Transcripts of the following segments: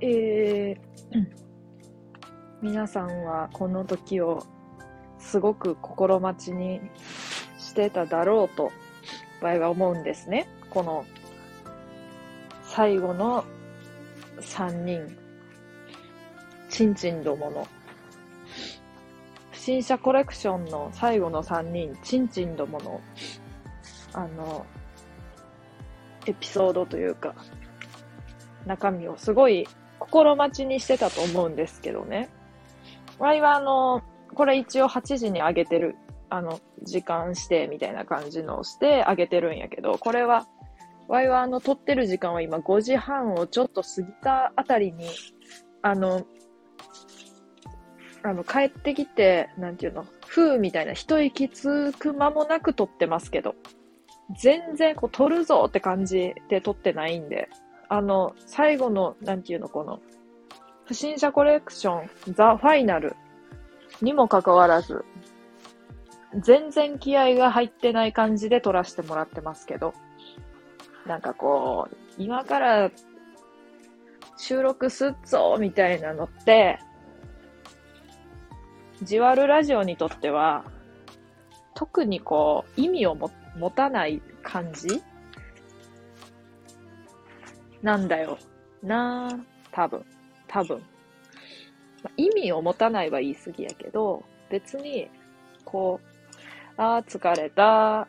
えー、皆さんはこの時をすごく心待ちにしてただろうと、場合は思うんですね。この最後の3人、ちんちんどもの、不審者コレクションの最後の3人、ちんちんどもの、あの、エピソードというか、中身をすごい心待ちにしてたと思うんですけどね。ワイはあの、これ一応8時に上げてる、あの、時間してみたいな感じのをして上げてるんやけど、これは、ワイはあの、撮ってる時間は今5時半をちょっと過ぎたあたりに、あの、あの、帰ってきて、なんていうの、風みたいな一息つく間もなく撮ってますけど、全然こう撮るぞって感じで撮ってないんで、あの、最後の、なんていうの、この、不審者コレクション、ザ・ファイナルにもかかわらず、全然気合が入ってない感じで撮らせてもらってますけど、なんかこう、今から収録すっぞみたいなのって、じわるラジオにとっては、特にこう、意味をも持たない感じ？なんだよなぁ、多分。多分。意味を持たないは言い過ぎやけど、別に、こう、ああ、疲れた。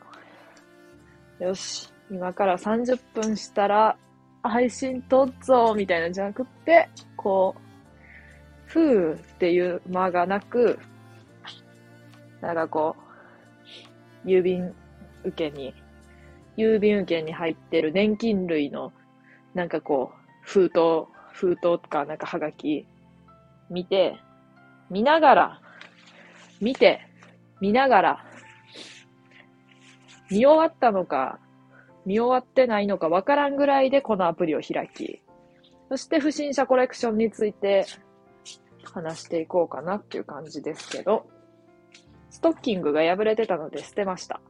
よし、今から30分したら、配信撮っぞ、みたいなじゃなくって、こう、ふーっていう間がなく、なんかこう、郵便受けに、郵便受けに入ってる年金類のなんかこう、封筒、封筒とかなんかはがき、見て、見ながら、見て、見ながら、見終わったのか、見終わってないのかわからんぐらいでこのアプリを開き、そして不審者コレクションについて話していこうかなっていう感じですけど、ストッキングが破れてたので捨てました。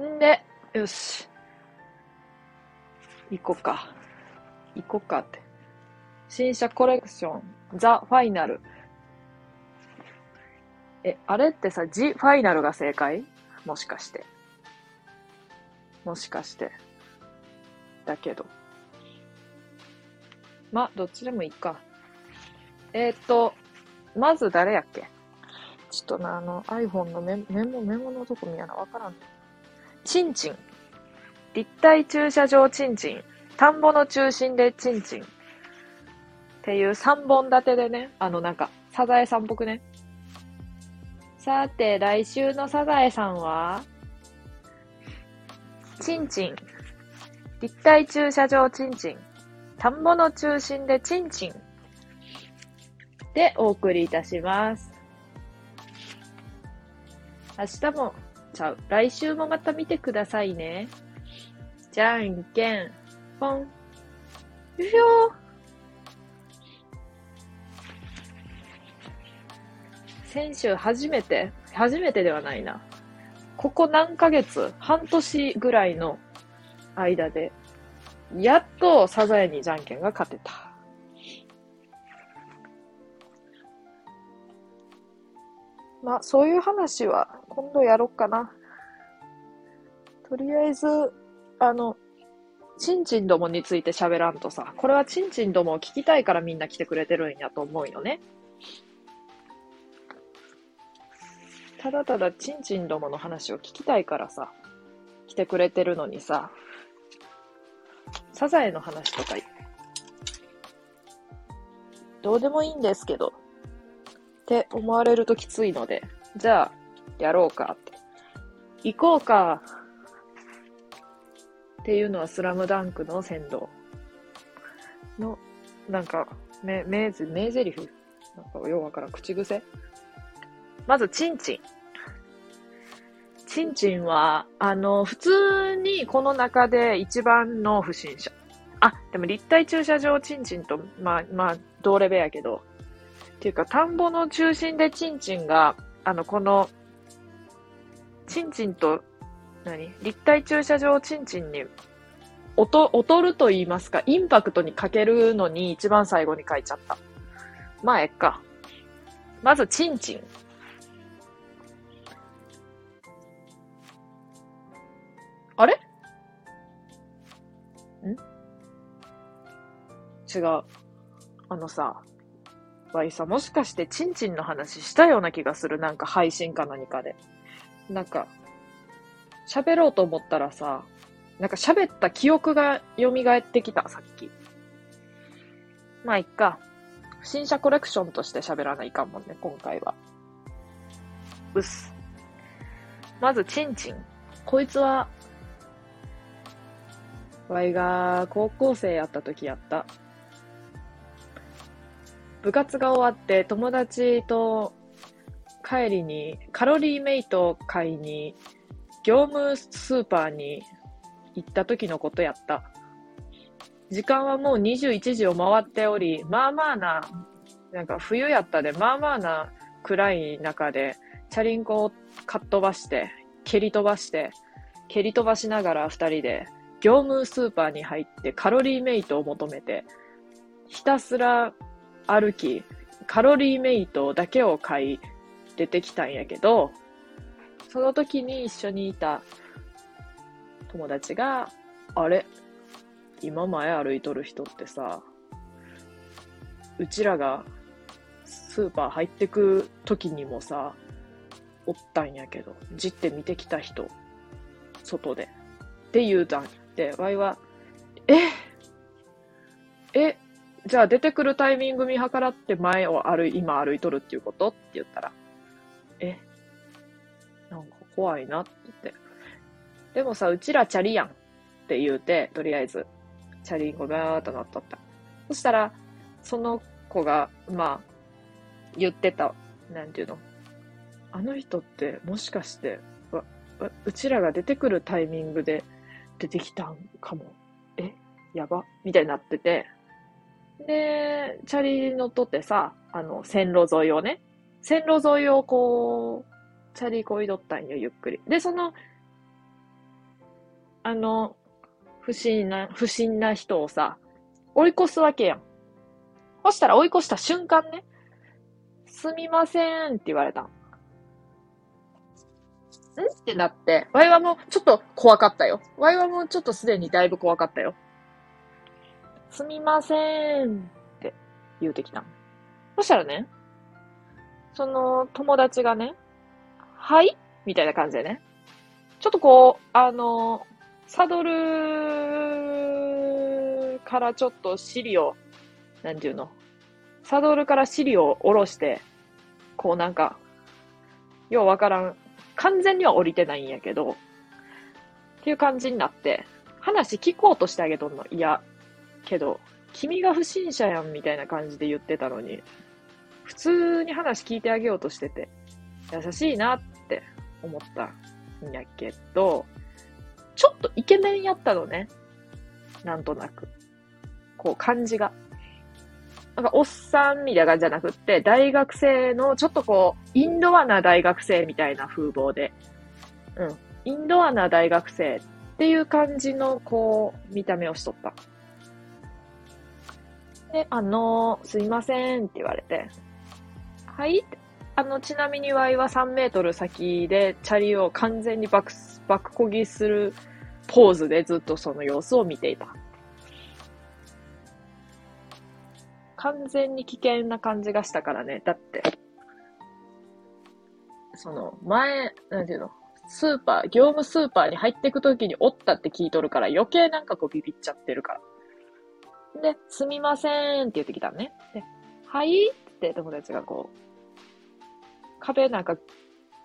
んで、よし。行こうか。行こうかって。新車コレクション、ザ・ファイナル。え、あれってさ、ジ・ファイナルが正解？もしかして。もしかして。だけど。ま、どっちでもいいか。えー、と、まず誰やっけ？ちょっとな、あの iPhone のメメモ、メモのとこ見やな、わからん。チンチン。立体駐車場ちんちん、田んぼの中心でちんちんっていう3本立てでね、あのなんか、サザエさんっぽくね。さて、来週のサザエさんは、ちんちん、立体駐車場ちんちん、田んぼの中心でちんちんでお送りいたします。明日も、ちゃう。来週もまた見てくださいね。じゃんけん、ぽん。よいしょ先週初めて、初めてではないな。ここ何ヶ月、半年ぐらいの間で、やっとサザエにじゃんけんが勝てた。まあ、そういう話は今度やろっかな。とりあえず、あの、ちんちんどもについて喋らんとさ、これはちんちんどもを聞きたいからみんな来てくれてるんやと思うよね。ただただちんちんどもの話を聞きたいからさ、来てくれてるのにさ、サザエの話とか、どうでもいいんですけど、って思われるときついので、じゃあ、やろうかって。行こうか。っていうのはスラムダンクの先導の、なんか、名、名台詞なんかようわからん。口癖まず、チンチン。チンチンは、あの、普通にこの中で一番の不審者。あ、でも立体駐車場チンチンと、まあ、まあ、同レベやけど。っていうか、田んぼの中心でチンチンが、あの、このチンチンと、何？立体駐車場チンチンに、おと、劣ると言いますか、インパクトにかけるのに一番最後に書いちゃった。まあ、えっか。まず、チンチン。あれ？ん？違う。あのさ、わいさ、もしかしてチンチンの話したような気がする。なんか配信か何かで。なんか、喋ろうと思ったらさ、なんか喋った記憶が蘇ってきた、さっき。まあ、いっか。不審者コレクションとして喋らないかもね、今回は。うっす。まず、チンチン。こいつは、わいが高校生やった時やった。部活が終わって友達と帰りにカロリーメイト買いに業務スーパーに行った時のことやった。時間はもう21時を回っており、まあまあな、なんか冬やったで、まあまあな暗い中で、チャリンコをかっ飛ばして、蹴り飛ばして、蹴り飛ばしながら二人で業務スーパーに入ってカロリーメイトを求めて、ひたすら歩き、カロリーメイトだけを買い、出てきたんやけど、その時に一緒にいた友達が、あれ？今前歩いとる人ってさ、うちらがスーパー入ってく時にもさ、おったんやけど、じって見てきた人、外で。って言うたんで、ワイは、ええじゃあ出てくるタイミング見計らって前を歩い、今歩いとるっていうこと？って言ったら、えなんか怖いなって言って。でもさ、うちらチャリやんって言うて、とりあえず、チャリンコバーっと乗っとった。そしたら、その子が、まあ、言ってた、なんていうの？あの人ってもしかして、うちらが出てくるタイミングで出てきたんかも。え？やば？みたいになってて。で、チャリ乗っとってさ、あの、線路沿いをね、線路沿いをこう、チャリこいどったんよ、ゆっくり。で、その、あの、不審な、不審な人をさ、追い越すわけやん。そしたら追い越した瞬間ね、すみませんって言われたん。ん？ってなって、ワイはもちょっと怖かったよ。ワイはもちょっとすでにだいぶ怖かったよ。すみませんって言うてきた。そしたらね、その友達がね、はい？みたいな感じでね。ちょっとこう、あの、サドルからちょっと尻を、なんていうの？サドルから尻を下ろして、こうなんか、ようわからん。完全には降りてないんやけど、っていう感じになって、話聞こうとしてあげとんの。いや、けど、君が不審者やんみたいな感じで言ってたのに、普通に話聞いてあげようとしてて、優しいなって思ったんやけど、ちょっとイケメンやったのね。なんとなく。こう、感じが。なんか、おっさんみたいな感じじゃなくって、大学生の、ちょっとこう、インドアな大学生みたいな風貌で。うん。インドアな大学生っていう感じの、こう、見た目をしとった。で、あのー、すいませんって言われて、はい？あの、ちなみにワイは3メートル先でチャリを完全にバク、バクこぎするポーズでずっとその様子を見ていた。完全に危険な感じがしたからね。だって、その、前、なんていうの、スーパー、業務スーパーに入っていくときにおったって聞いとるから余計なんかこうビビっちゃってるから。で、すみませんって言ってきたのね。で、はいって友達がこう、壁なんか、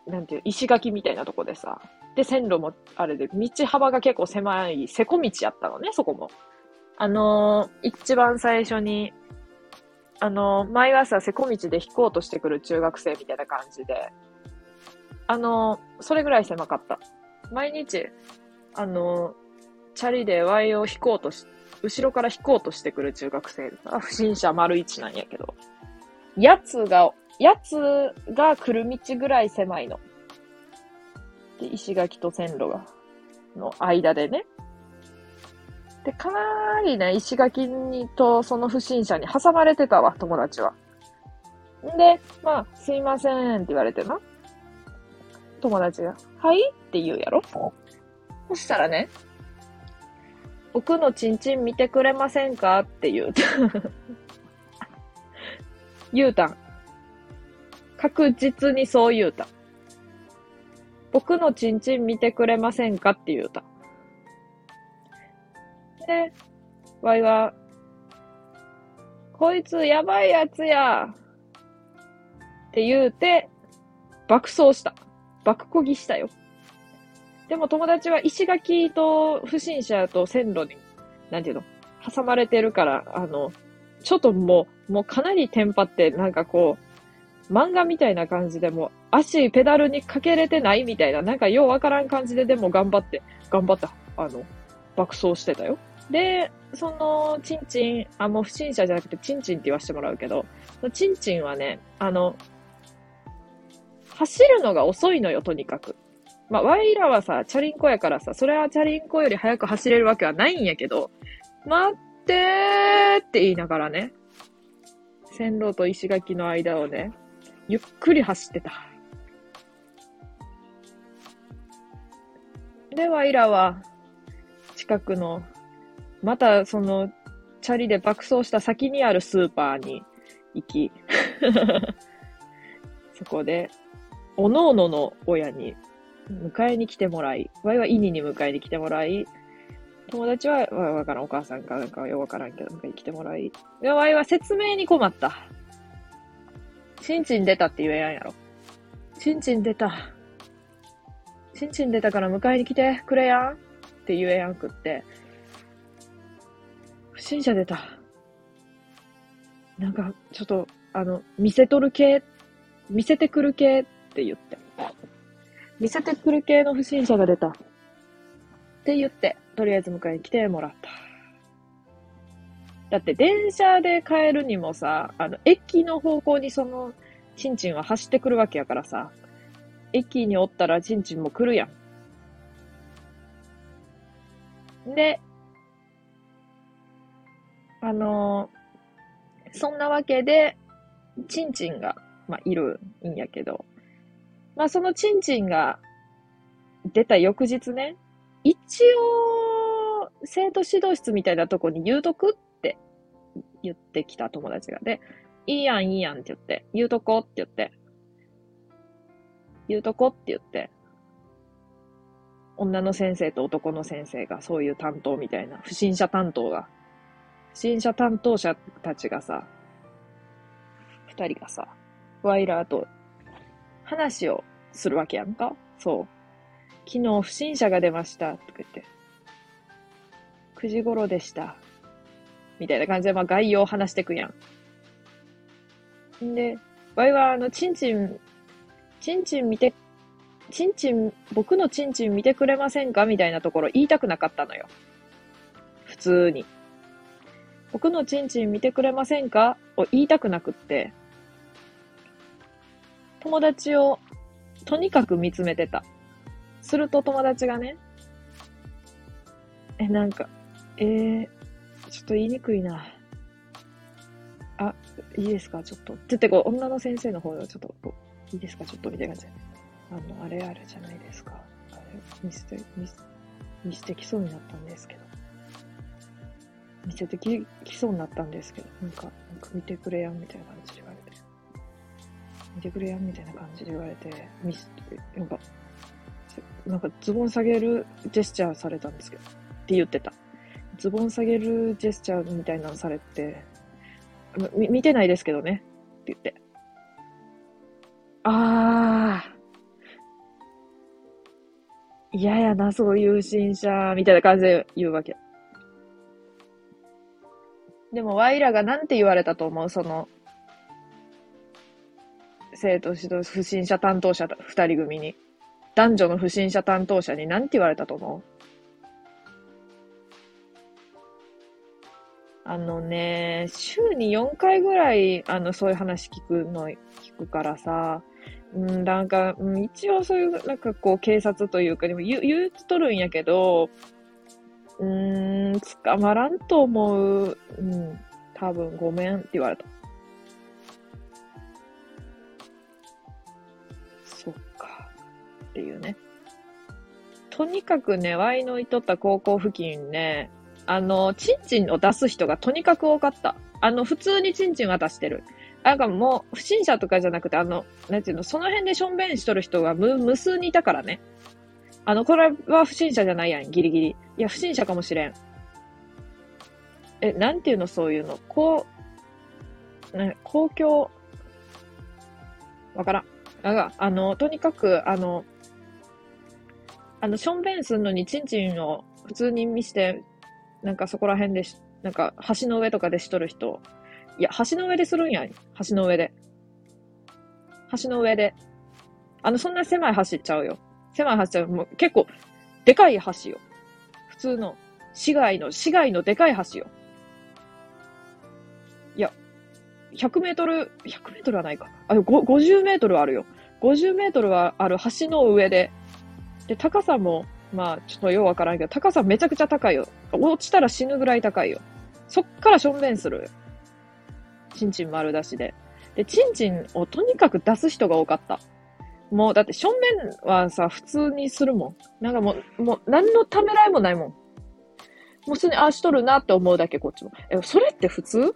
なんていう、石垣みたいなとこでさ、で、線路もあれで、道幅が結構狭い、せこ道やったのね、そこも。あのー、一番最初に、あの、毎朝せこ道で引こうとしてくる中学生みたいな感じで、あの、それぐらい狭かった。毎日、あのチャリでワイを引こうとし、後ろから引こうとしてくる中学生が不審者丸一なんやけど、やつがやつが来る道ぐらい狭いの。で、石垣と線路が、の間でね。で、かなりね、石垣にとその不審者に挟まれてたわ、友達は。んで、まあ、すいませんって言われてな。友達が、はい？って言うやろそしたらね、僕のチンチン見てくれませんか？って言うた。言うたん。確実にそう言うた。僕のチンチン見てくれませんか？って言うた。で、わいは、こいつやばいやつやって言うて、爆走した。爆こぎしたよ。でも友達は石垣と不審者と線路に、なんていうの、挟まれてるから、あの、ちょっともう、もうかなりテンパって、なんかこう、漫画みたいな感じでも足ペダルにかけれてないみたいな、なんかようわからん感じででも頑張って、頑張った、あの、爆走してたよ。で、その、チンチン、あ、もう不審者じゃなくてチンチンって言わせてもらうけど、チンチンはね、あの、走るのが遅いのよ、とにかく。まあ、ワイらはさ、チャリンコやからさ、それはチャリンコより速く走れるわけはないんやけど、待ってーって言いながらね、線路と石垣の間をね、ゆっくり走ってた。で、ワイらは、近くの、またその、チャリで爆走した先にあるスーパーに行き、そこで、おのおのの親に迎えに来てもらい、ワイはイニに迎えに来てもらい、友達は、わわからん、お母さんかなんかよくわからんけど、迎えに来てもらい、で、ワイは説明に困った。チンチン出たって言えやんやろ。チンチン出た。チンチン出たから迎えに来てくれやんって言えやんくって。不審者出た。なんか、ちょっと、あの、見せとる系、見せてくる系って言って。見せてくる系の不審者が出た。って言って、とりあえず迎えに来てもらった。だって電車で帰るにもさ、あの、駅の方向にその、チンチンは走ってくるわけやからさ、駅におったらチンチンも来るやん。で、あのー、そんなわけで、チンチンが、まあ、いるんやけど、まあ、そのチンチンが出た翌日ね、一応、生徒指導室みたいなとこに言うとくって言ってきた友達が。で、いいやん、いいやんって言って、言うとこって言って、言うとこって言って、女の先生と男の先生がそういう担当みたいな、不審者担当が、不審者担当者たちがさ、二人がさ、ワイラーと話をするわけやんかそう。昨日不審者が出ました。とか言って。9時頃でした。みたいな感じで、まあ概要を話してくやん。んで、ワイはあの、チンチン、チンチン見て、チンチン、僕のチンチン見てくれませんか？みたいなところ言いたくなかったのよ。普通に。僕のチンチン見てくれませんか？を言いたくなくって、友達をとにかく見つめてた。すると友達がね、え、なんか、えー、ちょっと言いにくいな。あ、いいですか？ちょっと。って言ってこう、女の先生の方がちょっと、いいですか？ちょっとみたいな感じで。あの、あれあるじゃないですか。あれ、見せて、見せてきそうになったんですけど。見せてき、きそうになったんですけど、なんか、なんか見てくれやんみたいな感じで言われて。見てくれやんみたいな感じで言われて、ミス、なんか、なんかズボン下げるジェスチャーされたんですけど、って言ってた。ズボン下げるジェスチャーみたいなのされて、み見てないですけどね、って言って。あー。嫌やな、そういう新車、みたいな感じで言うわけ。でも、ワイらがなんて言われたと思う？その、生徒指導不審者担当者二人組に。男女の不審者担当者に何て言われたと思う？あのね、週に4回ぐらい、あの、そういう話聞くの、聞くからさ、うん、なんか、うん、一応そういう、なんかこう、警察というか、でも言う、言うとるんやけど、うーん、捕まらんと思う。うん、多分ごめんって言われた。そっか。っていうね。とにかくね、ワイのいとった高校付近ね、あの、チンチンを出す人がとにかく多かった。あの、普通にチンチン渡してる。なんかもう、不審者とかじゃなくて、あの、なんていうの、その辺でしょんべんしとる人が無無数にいたからね。あの、これは不審者じゃないやん、ギリギリ。いや、不審者かもしれん。え、なんていうの、そういうの？こう、ね、公共、わからん。なんか、あの、とにかく、あの、あの、しょんべんすんのにチンチンを普通に見して、なんかそこら辺でし、なんか橋の上とかでしとる人。いや、橋の上でするんやん。橋の上で。橋の上で。あの、そんな狭い橋っちゃうよ。狭い橋ちゃう。もう結構、でかい橋よ。普通の、市街の、市街のでかい橋よ。いや、100メートル、100メートルはないか。あ、50メートルあるよ。50メートルはある橋の上で。で、高さも、まあ、ちょっとようわからんけど、高さめちゃくちゃ高いよ。落ちたら死ぬぐらい高いよ。そっからしょんべんする。ちんちん丸出しで。で、ちんちんをとにかく出す人が多かった。もう、だってしょんべんはさ、普通にするもん。なんかもう、もう、何のためらいもないもん。もう普通に、あ、しとるなって思うだけ、こっちも。え、それって普通？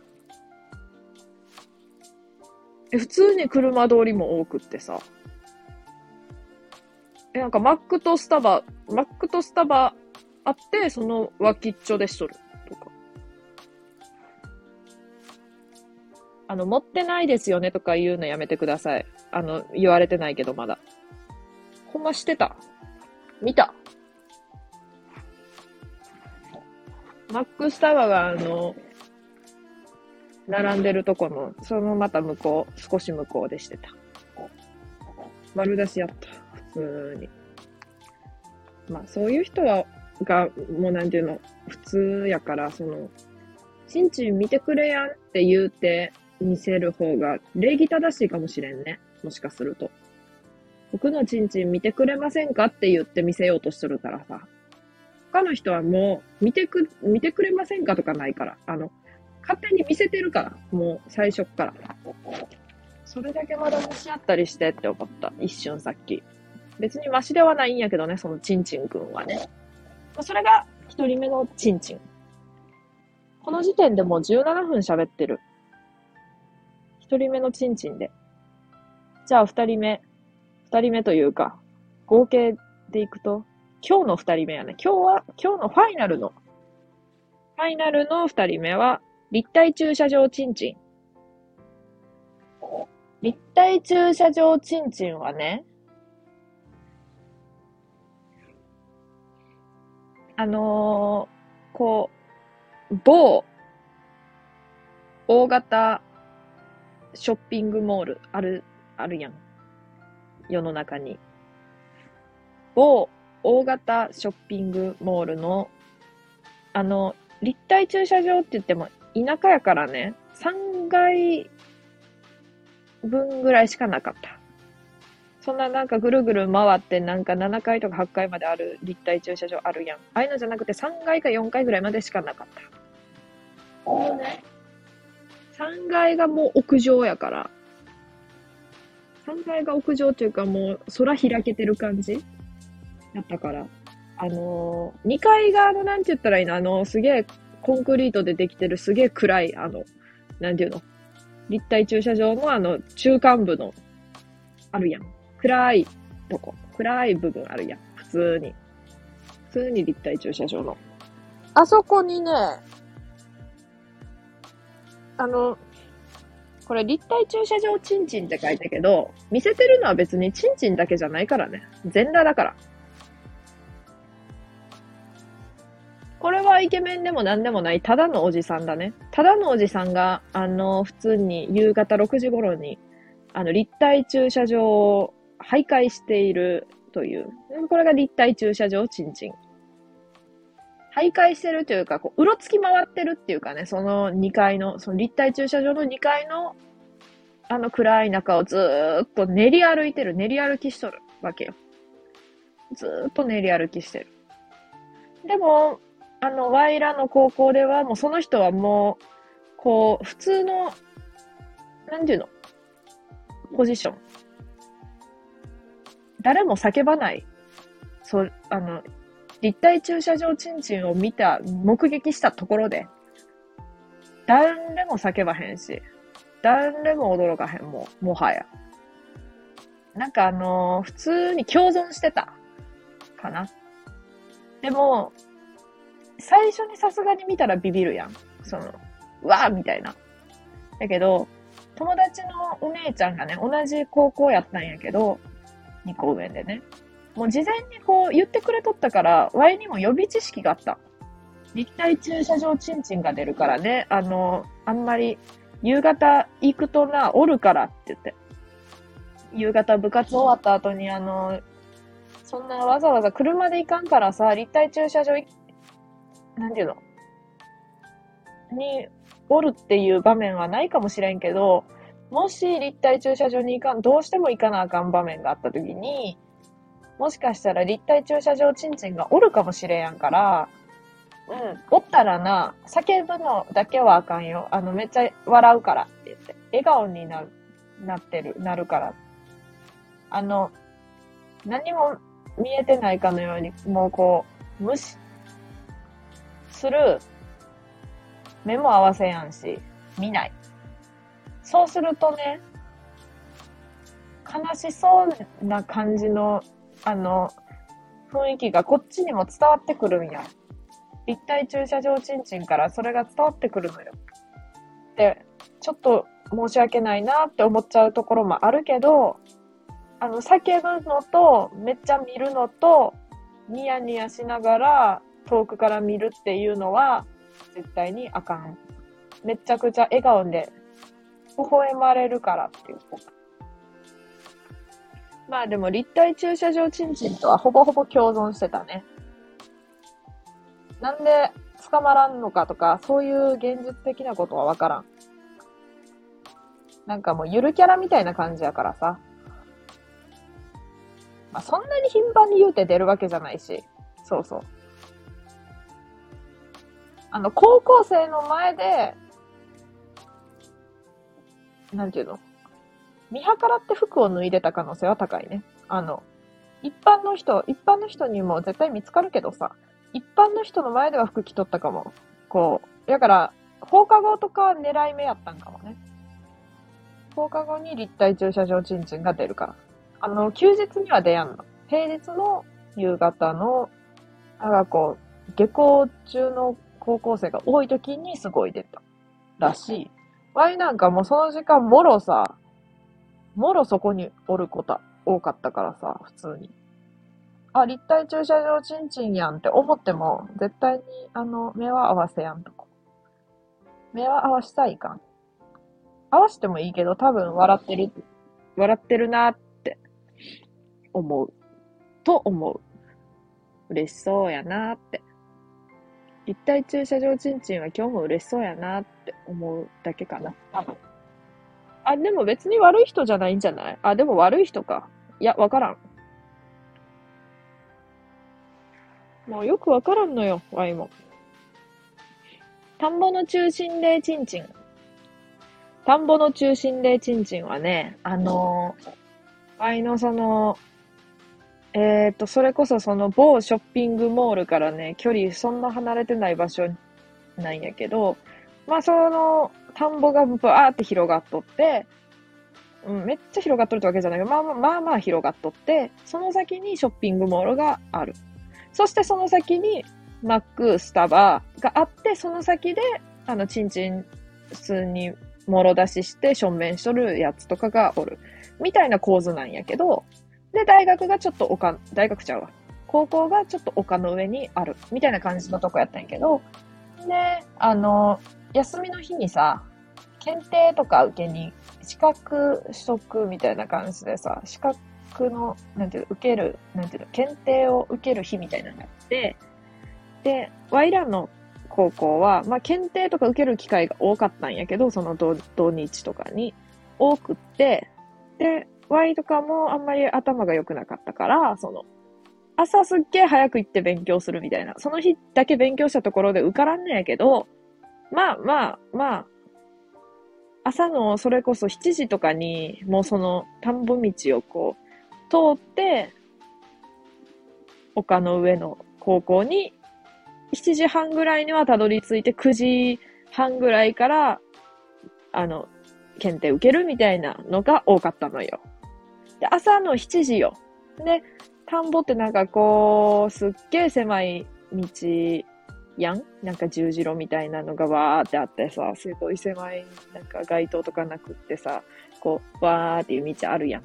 え、普通に車通りも多くってさ。え、なんかマックとスタバ、マックとスタバあって、その脇っちょでしとるあの、持ってないですよねとか言うのやめてください。あの、言われてないけどまだ。ほんましてた。見た。マックスタバがあの、並んでるとこの、そのまた向こう、少し向こうでしてた。丸出しやった。普通に。まあ、そういう人は、が、もうなんていうの、普通やから、その、ちんちん見てくれやんって言うて見せる方が礼儀正しいかもしれんね。もしかすると。僕のちんちん見てくれませんかって言って見せようとしとるからさ。他の人はもう、見てく、見てくれませんかとかないから。あの、勝手に見せてるから。もう、最初っから。それだけまだ蒸し合ったりしてって思った。一瞬さっき。別にマシではないんやけどね、そのチンチンくんはね。まそれが一人目のチンチン。この時点でもう17分喋ってる。一人目のチンチンで。じゃあ二人目。二人目というか、合計でいくと、今日の二人目やね。今日は、今日のファイナルの、ファイナルの二人目は、立体駐車場チンチン。立体駐車場チンチンはね、あのーこう、某、大型ショッピングモール、ある、あるやん。世の中に。某大型ショッピングモールの、あの、立体駐車場って言っても、田舎やからね、3階分ぐらいしかなかった。そんななんかぐるぐる回ってなんか7階とか8階まである立体駐車場あるやん。ああいうのじゃなくて3階か4階ぐらいまでしかなかった。ね、3階がもう屋上やから、3階が屋上っていうかもう空開けてる感じやったから、あのー、2階があの、なんて言ったらいいの？あの、すげえコンクリートでできてるすげえ暗い、あの、なんていうの？立体駐車場のあの、中間部の、あるやん。暗いとこ。暗い部分あるやん。普通に。普通に立体駐車場の。あそこにね、あの、これ立体駐車場チンチンって書いたけど、見せてるのは別にチンチンだけじゃないからね。全裸だから。これはイケメンでも何でもない、ただのおじさんだね。ただのおじさんが、あの、普通に夕方6時頃に、あの、立体駐車場を徘徊しているという。これが立体駐車場チンチン。徘徊してるというか、こう、うろつき回ってるっていうかね、その2階の、その立体駐車場の2階のあの暗い中をずーっと練り歩いてる、練り歩きしとるわけよ。ずーっと練り歩きしてる。でも、あの、ワイらの高校では、もうその人はもう、こう、普通の、なんていうのポジション。誰も叫ばない。そう、あの、立体駐車場チンチンを見た、目撃したところで、誰も叫ばへんし、誰も驚かへん、もう、もはや。なんかあのー、普通に共存してた。かな。でも、最初にさすがに見たらビビるやん。その、うわーみたいな。だけど、友達のお姉ちゃんがね、同じ高校やったんやけど、2個上でね。もう事前にこう言ってくれとったから、ワイにも予備知識があった。立体駐車場チンチンが出るからね、あの、あんまり夕方行くとな、おるからって言って。夕方部活終わった後にあの、そんなわざわざ車で行かんからさ、立体駐車場なんていうの？におるっていう場面はないかもしれんけど、もし立体駐車場に行かん、どうしても行かなあかん場面があった時に、もしかしたら立体駐車場ちんちんがおるかもしれんやんから、うん、おったらな、叫ぶのだけはあかんよ。あの、めっちゃ笑うからって言って。笑顔になる、なってる、なるから。あの、何も見えてないかのように、もうこう、無視する、目も合わせやんし、見ない。そうするとね、悲しそうな感じの、あの、雰囲気がこっちにも伝わってくるんや。立体駐車場ちんちんからそれが伝わってくるのよ。で、ちょっと申し訳ないなって思っちゃうところもあるけど、あの、叫ぶのと、めっちゃ見るのと、ニヤニヤしながら遠くから見るっていうのは、絶対にあかん。めちゃくちゃ笑顔で、微笑まれるからっていう。まあでも立体駐車場ちんちんとはほぼほぼ共存してたね。なんで捕まらんのかとか、そういう現実的なことはわからん。なんかもうゆるキャラみたいな感じやからさ。まあ、そんなに頻繁に言うて出るわけじゃないし。そうそう。あの、高校生の前で、なんていうの？見計らって服を脱いでた可能性は高いね。あの、一般の人、一般の人にも絶対見つかるけどさ、一般の人の前では服着とったかも。こう。だから、放課後とか狙い目やったんかもね。放課後に立体駐車場ちんちんが出るから。あの、休日には出やんの。平日の夕方の、なんかこう、下校中の高校生が多い時にすごい出た。らしい。ワイなんかもうその時間もろさ、もろそこにおること多かったからさ、普通に。あ、立体駐車場ちんちんやんって思っても、絶対に、あの、目は合わせやんとこ。目は合わしたいかん。合わしてもいいけど、多分笑ってる、笑ってるなって思う。と思う。嬉しそうやなって。立体駐車場ちんちんは今日も嬉しそうやなって思うだけかな。多分。あ、でも別に悪い人じゃないんじゃない？あ、でも悪い人か。いや、わからん。もうよくわからんのよ、ワイも。田んぼの中心でチンチン。田んぼの中心でチンチンはね、あのー、ワイのその、えっ、と、それこそその某ショッピングモールからね、距離そんな離れてない場所なんやけど、まあその、田んぼがバーって広がっとって、うん、めっちゃ広がっとるってわけじゃないけど、まあまあまあまあ広がっとって、その先にショッピングモールがある。そしてその先に、マック、スタバがあって、その先で、あの、チンチン普通にもろ出しして正面しとるやつとかがおる。みたいな構図なんやけど、で、大学がちょっと丘、大学ちゃうわ。高校がちょっと丘の上にある。みたいな感じのとこやったんやけど、で、あの、休みの日にさ、検定とか受けに、資格取得みたいな感じでさ、資格の、なんていうの、受ける、なんていうの、検定を受ける日みたいなのがあって、で、ワイランの高校は、まあ、検定とか受ける機会が多かったんやけど、その土日とかに。多くって、で、ワイとかもあんまり頭が良くなかったから、その、朝すっげえ早く行って勉強するみたいな。その日だけ勉強したところで受からんねやけど、まあまあまあ、朝のそれこそ7時とかに、もうその田んぼ道をこう、通って、丘の上の高校に、7時半ぐらいにはたどり着いて、9時半ぐらいから、あの、検定受けるみたいなのが多かったのよ。で、朝の7時よ。で、田んぼってなんかこう、すっげえ狭い道やんなんか十字路みたいなのがわーってあってさ、すごい狭い、なんか街灯とかなくってさ、こう、わーっていう道あるやん。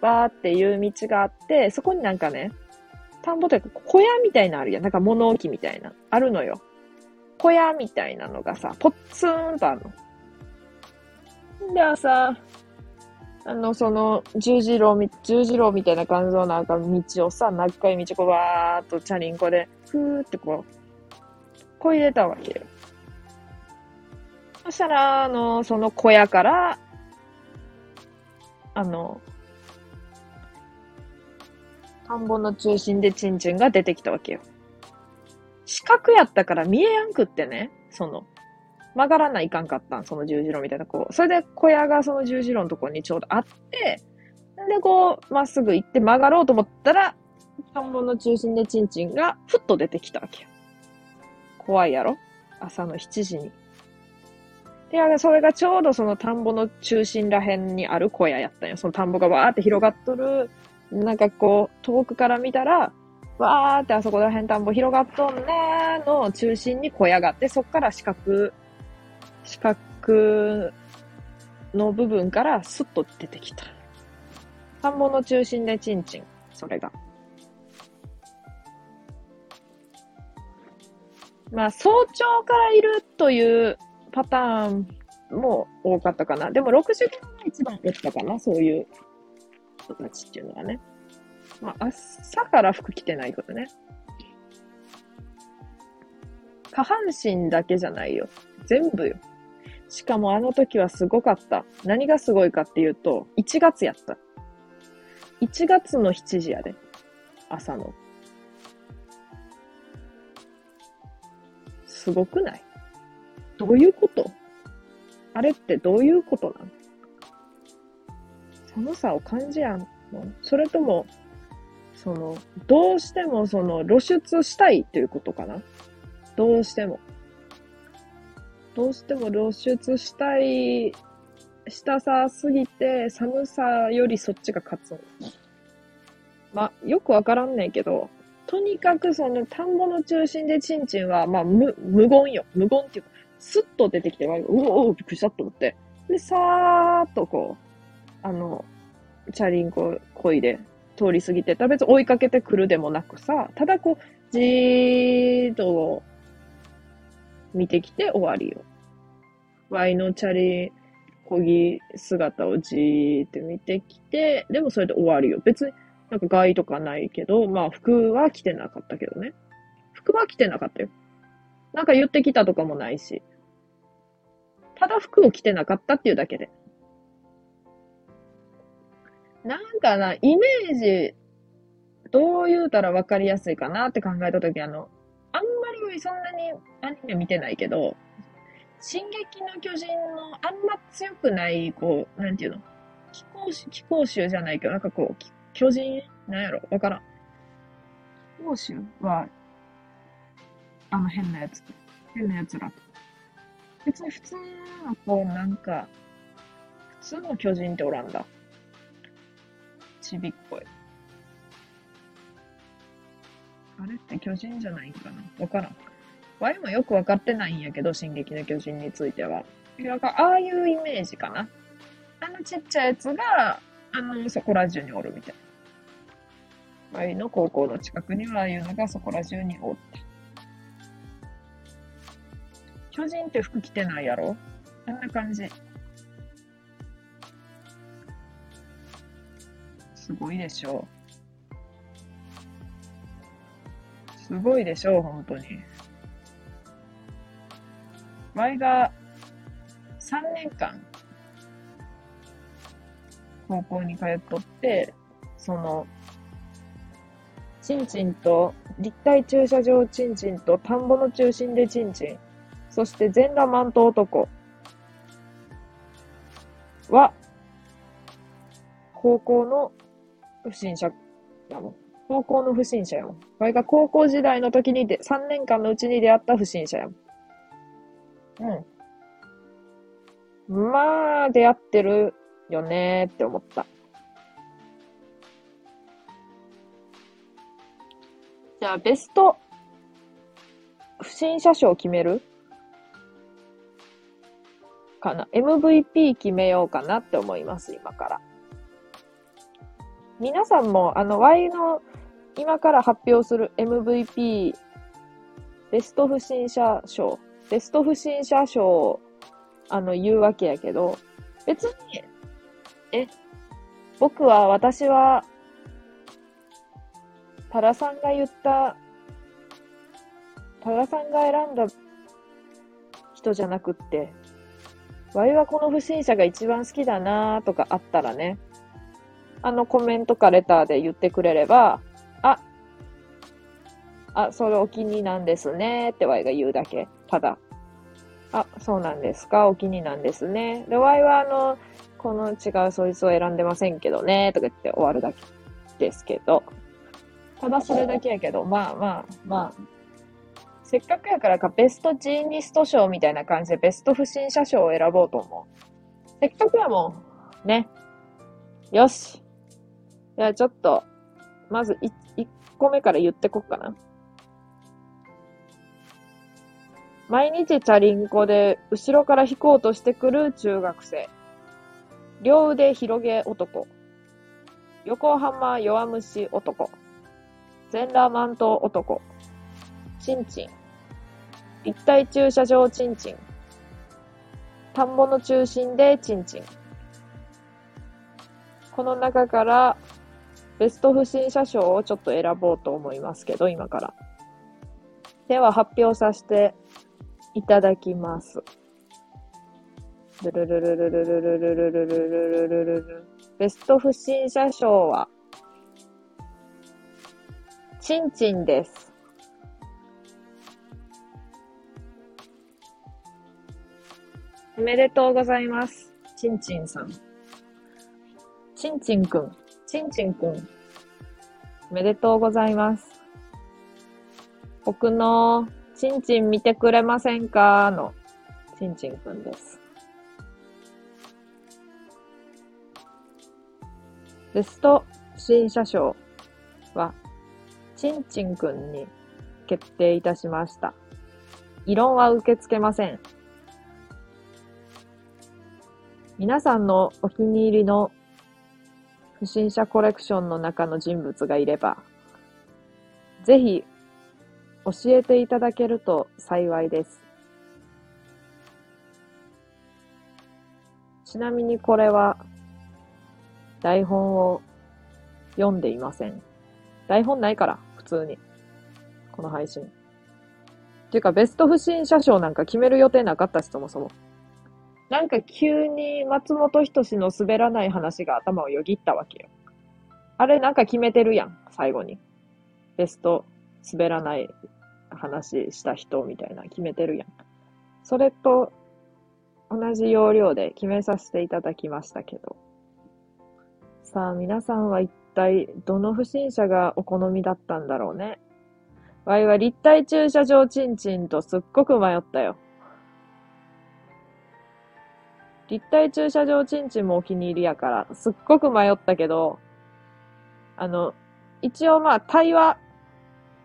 わーっていう道があって、そこになんかね、田んぼというか小屋みたいなのあるやん。なんか物置みたいな。あるのよ。小屋みたいなのがさ、ぽっつんとあるの。で、朝、あの、その、十字路、十字路みたいな感じのなんか道をさ、長い道こうわーっとチャリンコで、ふーってこう、こ入れたわけよ。そしたら、あの、その小屋から、あの、田んぼの中心でチンチンが出てきたわけよ。四角やったから見えやんくってね、その、曲がらないかんかったん、その十字路みたいな、こう。それで小屋がその十字路のとこにちょうどあって、で、こう、まっすぐ行って曲がろうと思ったら、田んぼの中心でチンチンがふっと出てきたわけよ。怖いやろ？朝の7時に。で、それがちょうどその田んぼの中心らへんにある小屋やったんよ。その田んぼがわーって広がっとる、なんかこう、遠くから見たら、わーってあそこらへん田んぼ広がっとんねーの中心に小屋があって、そっから四角、四角の部分からスッと出てきた。田んぼの中心でチンチン、それが。まあ、早朝からいるというパターンも多かったかな。でも6時間が一番多ったかな、そういう人たちっていうのはね。まあ、朝から服着てないことね。下半身だけじゃないよ。全部よ。しかもあの時はすごかった。何がすごいかっていうと、1月やった。1月の7時やで。朝の。すごくない？どういうこと？あれってどういうことなの？寒さを感じやんの？それとも、その、どうしてもその露出したいっていうことかな？どうしても。どうしても露出したい、したさすぎて寒さよりそっちが勝つ。まあ、よくわからんねんけど、とにかくその田んぼの中心でチンチンは、まあ、無、無言よ。無言っていうか、スッと出てきて、うおおびっくりしたと思って。で、さーっとこう、あの、チャリンコこいで通り過ぎてた別に追いかけてくるでもなくさ、ただこう、じーっと見てきて終わりよ。ワイのチャリこぎ姿をじーって見てきて、でもそれで終わりよ。別になんか害とかないけど、まあ服は着てなかったけどね。服は着てなかったよ。なんか言ってきたとかもないし。ただ服を着てなかったっていうだけで。なんかな、イメージ、どう言うたら分かりやすいかなって考えたとき、あの、あんまりそんなにアニメ見てないけど、進撃の巨人のあんま強くない、こう、なんていうの？気候種、気候種じゃないけど、なんかこう、巨人なんやろ？わからん。欧州は、あの変なやつ。変なやつらと。別に普通のこう、なんか、普通の巨人っておらんだ。ちびっこい。あれって巨人じゃないんかな？わからん。ワイもよくわかってないんやけど、進撃の巨人については。なんか、ああいうイメージかな。あのちっちゃいやつが、あの、そこら中におるみたいな。ワイの高校の近くにはああいうのがそこら中におった。巨人って服着てないやろ？あんな感じ。すごいでしょう。すごいでしょう、本当に。ワイが3年間高校に通っとって、その、ちんちんと、立体駐車場ちんちんと、田んぼの中心でちんちん、そして全裸マント男は、高校の不審者やもん。高校の不審者やもん。これが高校時代の時にで、3年間のうちに出会った不審者やもん。うん。まあ、出会ってるよねって思った。じゃあ、ベスト不審者賞決める？かな。MVP 決めようかなって思います、今から。皆さんも、あの、Y の今から発表する MVP、ベスト不審者賞、ベスト不審者賞を、あの、言うわけやけど、別に、え、僕は、私は、タラさんが言った、タラさんが選んだ人じゃなくって、ワイはこの不審者が一番好きだなーとかあったらね、あのコメントかレターで言ってくれれば、あ、あ、それお気になんですねってワイが言うだけ。ただ。あ、そうなんですかお気になんですね。で、ワイはあの、この違うそいつを選んでませんけどねとか言って終わるだけですけど。ただそれだけやけど、まあまあまあ、せっかくやからかベストジーニスト賞みたいな感じでベスト不審者賞を選ぼうと思う。せっかくやもん。ね。よし。じゃあちょっと、まず 1, 1個目から言ってこっかな。毎日チャリンコで後ろから引こうとしてくる中学生。両腕広げ男。横浜弱虫男。全裸マント男。ちんちん。立体駐車場ちんちん。田んぼの中心でちんちん。この中からベスト不審者賞をちょっと選ぼうと思いますけど、今から。では発表させていただきます。ルルルルルルルルルルルルルルルルルベスト不審者賞は、ちんちんです。おめでとうございます。ちんちんさん。ちんちんくん。ちんちんくん。おめでとうございます。僕の、ちんちん見てくれませんか？の、ちんちんくんです。ベスト新車賞は、ちんちんくんに決定いたしました。異論は受け付けません。皆さんのお気に入りの不審者コレクションの中の人物がいれば、ぜひ教えていただけると幸いです。ちなみにこれは台本を読んでいません。台本ないから、普通に。この配信。っていうか、ベスト不審者賞なんか決める予定なかったし、そもそも。なんか急に松本人志の滑らない話が頭をよぎったわけよ。あれなんか決めてるやん、最後に。ベスト滑らない話した人みたいな決めてるやん。それと同じ要領で決めさせていただきましたけど。さあ皆さんは一体どの不審者がお好みだったんだろうね。わいは立体駐車場ちんちんとすっごく迷ったよ。立体駐車場ちんちんもお気に入りやから、すっごく迷ったけど、あの、一応まあ対話、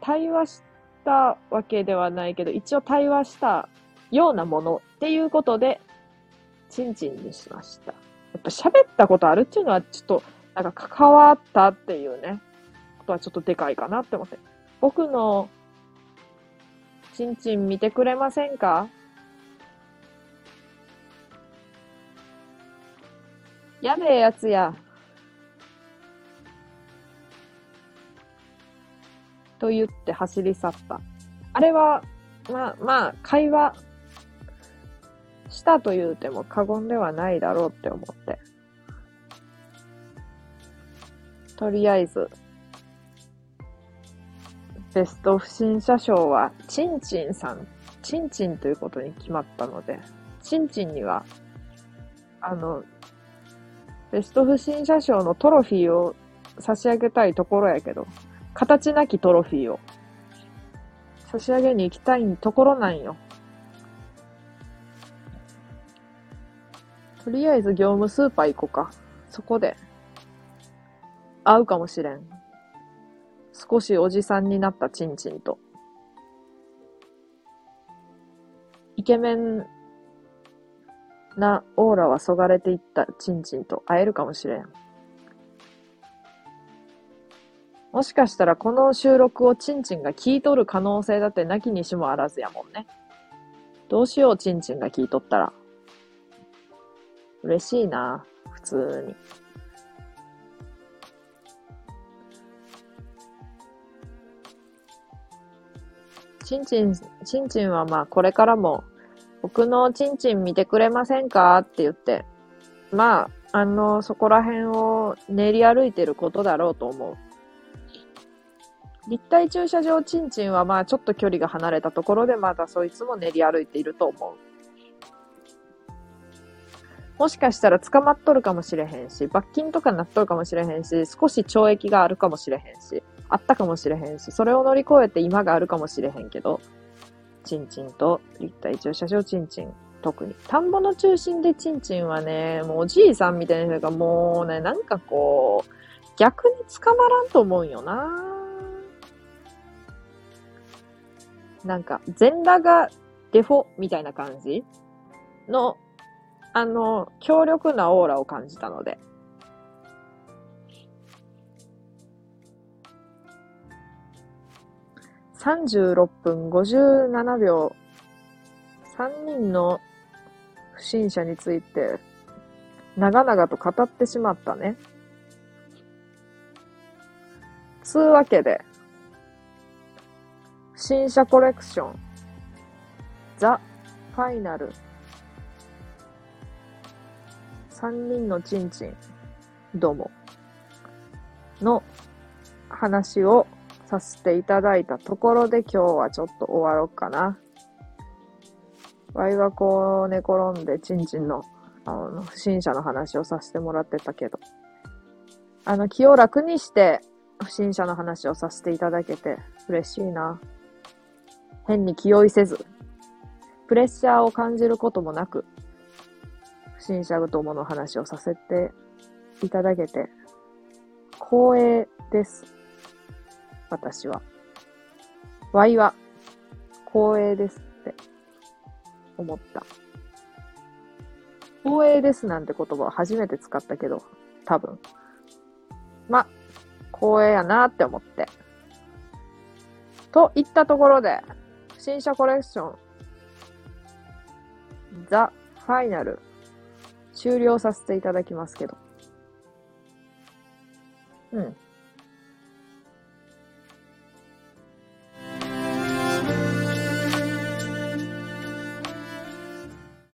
対話したわけではないけど、一応対話したようなものっていうことで、ちんちんにしました。やっぱ喋ったことあるっていうのはちょっと、なんか関わったっていうね、ことはちょっとでかいかなって思って。僕の、ちんちん見てくれませんか？やべえやつや。と言って走り去った。あれは、まあまあ、会話したと言うても過言ではないだろうって思って。とりあえず、ベスト不審者賞は、チンチンさん、チンチンということに決まったので、チンチンには、あの、ベスト不審者賞のトロフィーを差し上げたいところやけど、形なきトロフィーを差し上げに行きたいところなんよ。とりあえず業務スーパー行こうか。そこで、会うかもしれん。少しおじさんになったチンチンと。イケメンなオーラはそがれていったチンチンと会えるかもしれん。もしかしたらこの収録をチンチンが聞いとる可能性だってなきにしもあらずやもんね。どうしよう、チンチンが聞いとったら。嬉しいな、普通に。チンチン、チンチンはまあこれからも僕のチンチン見てくれませんかって言って、まあ、あの、そこら辺を練り歩いてることだろうと思う。立体駐車場チンチンはまあちょっと距離が離れたところでまだそいつも練り歩いていると思う。もしかしたら捕まっとるかもしれへんし、罰金とかになっとるかもしれへんし、少し懲役があるかもしれへんし、あったかもしれへんし、それを乗り越えて今があるかもしれへんけど、チンチンと立体駐車場チンチン、特に。田んぼの中心でチンチンはね、もうおじいさんみたいな人がもうね、なんかこう、逆に捕まらんと思うんよななんか、全裸がデフォみたいな感じ？の、あの、強力なオーラを感じたので。36分57秒。3人の不審者について、長々と語ってしまったね。つうわけで、不審者コレクション、ザ・ファイナル、3人のチンチン、どうも、の話をさせていただいたところで今日はちょっと終わろうかな。ワイはこう寝転んでチンチンのあの不審者の話をさせてもらってたけど、あの気を楽にして不審者の話をさせていただけて嬉しいな。変に気負いせず、プレッシャーを感じることもなく、不審者どもの話をさせていただけて光栄です。私は。ワイは光栄ですって思った。光栄ですなんて言葉を初めて使ったけど、多分。ま、光栄やなって思って。といったところで、新車コレクション、ザ・ファイナル、終了させていただきますけど。うん。